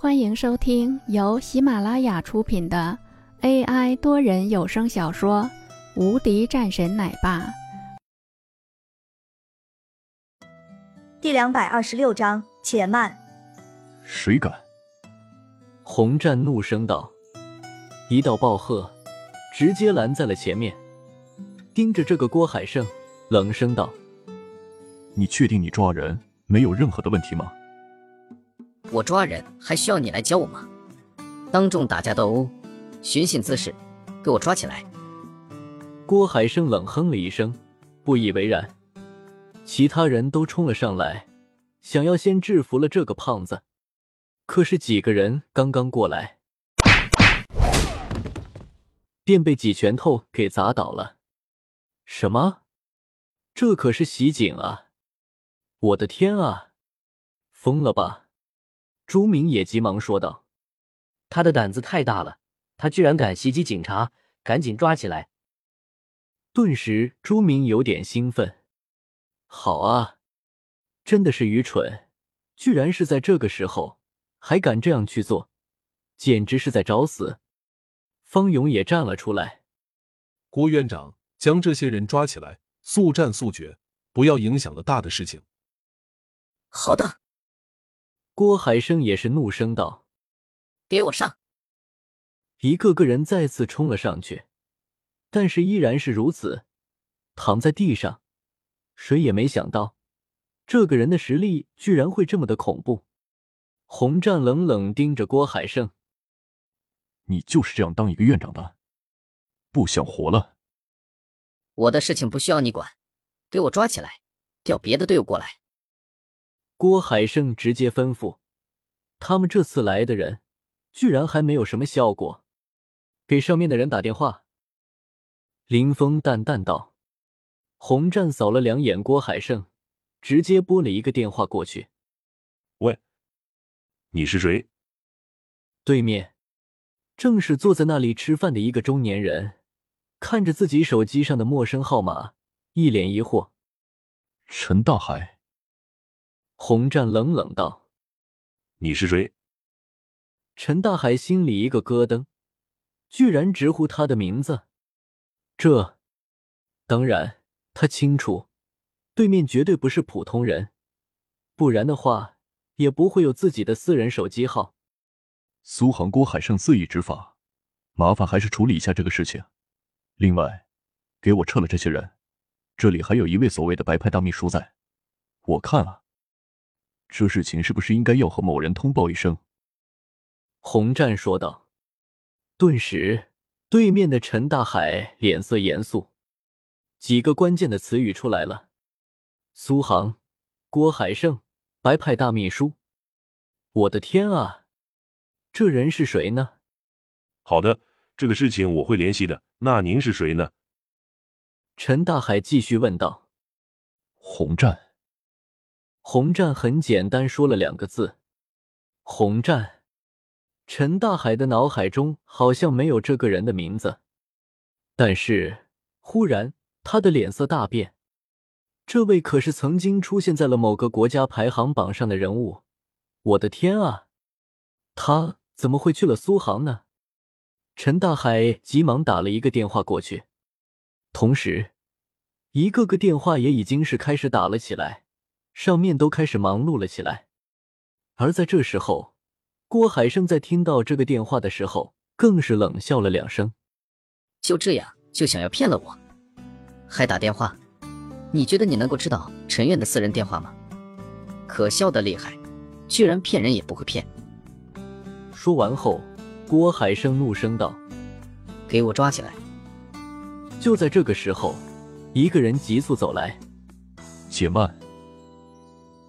欢迎收听由喜马拉雅出品的 AI 多人有声小说《无敌战神奶爸》第两百二十六章。且慢，谁敢？洪战怒声道，一道暴喝直接拦在了前面，盯着这个郭海胜，冷声道：“你确定你抓人没有任何的问题吗？”我抓人还需要你来教我吗？当众打架斗殴，寻衅滋事，给我抓起来！郭海生冷哼了一声，不以为然。其他人都冲了上来，想要先制服了这个胖子。可是几个人刚刚过来，便被几拳头给砸倒了。什么？这可是袭警啊！我的天啊！疯了吧？朱明也急忙说道：“他的胆子太大了，他居然敢袭击警察，赶紧抓起来！”顿时，朱明有点兴奋。好啊，真的是愚蠢，居然是在这个时候还敢这样去做，简直是在找死！方勇也站了出来：“郭院长，将这些人抓起来，速战速决，不要影响了大的事情。”好的。郭海生也是怒声道：“给我上！”一个个人再次冲了上去，但是依然是如此，躺在地上。谁也没想到，这个人的实力居然会这么的恐怖。洪战冷冷盯着郭海胜：“你就是这样当一个院长的？不想活了？”我的事情不需要你管，给我抓起来，调别的队伍过来。郭海胜直接吩咐：“他们这次来的人，居然还没有什么效果，给上面的人打电话。”林峰淡淡道。洪战扫了两眼郭海胜，直接拨了一个电话过去：“喂，你是谁？”对面正是坐在那里吃饭的一个中年人，看着自己手机上的陌生号码，一脸疑惑：“陈大海。”洪战冷冷道：“你是谁？”陈大海心里一个咯噔，居然直呼他的名字。这，当然他清楚，对面绝对不是普通人，不然的话也不会有自己的私人手机号。苏杭郭海胜肆意执法，麻烦还是处理一下这个事情。另外，给我撤了这些人，这里还有一位所谓的白派大秘书在，我看啊。这事情是不是应该要和某人通报一声？洪战说道。顿时，对面的陈大海脸色严肃，几个关键的词语出来了：苏杭、郭海胜、白派大秘书。我的天啊，这人是谁呢？好的，这个事情我会联系的。那您是谁呢？陈大海继续问道。洪战。洪战很简单说了两个字：“洪战。”陈大海的脑海中好像没有这个人的名字，但是忽然他的脸色大变。这位可是曾经出现在了某个国家排行榜上的人物，我的天啊！他怎么会去了苏杭呢？陈大海急忙打了一个电话过去，同时一个个电话也已经是开始打了起来。上面都开始忙碌了起来，而在这时候，郭海生在听到这个电话的时候，更是冷笑了两声。就这样就想要骗了我，还打电话？你觉得你能够知道陈院的私人电话吗？可笑的厉害，居然骗人也不会骗。说完后，郭海生怒声道：“给我抓起来！”就在这个时候，一个人急速走来，且慢。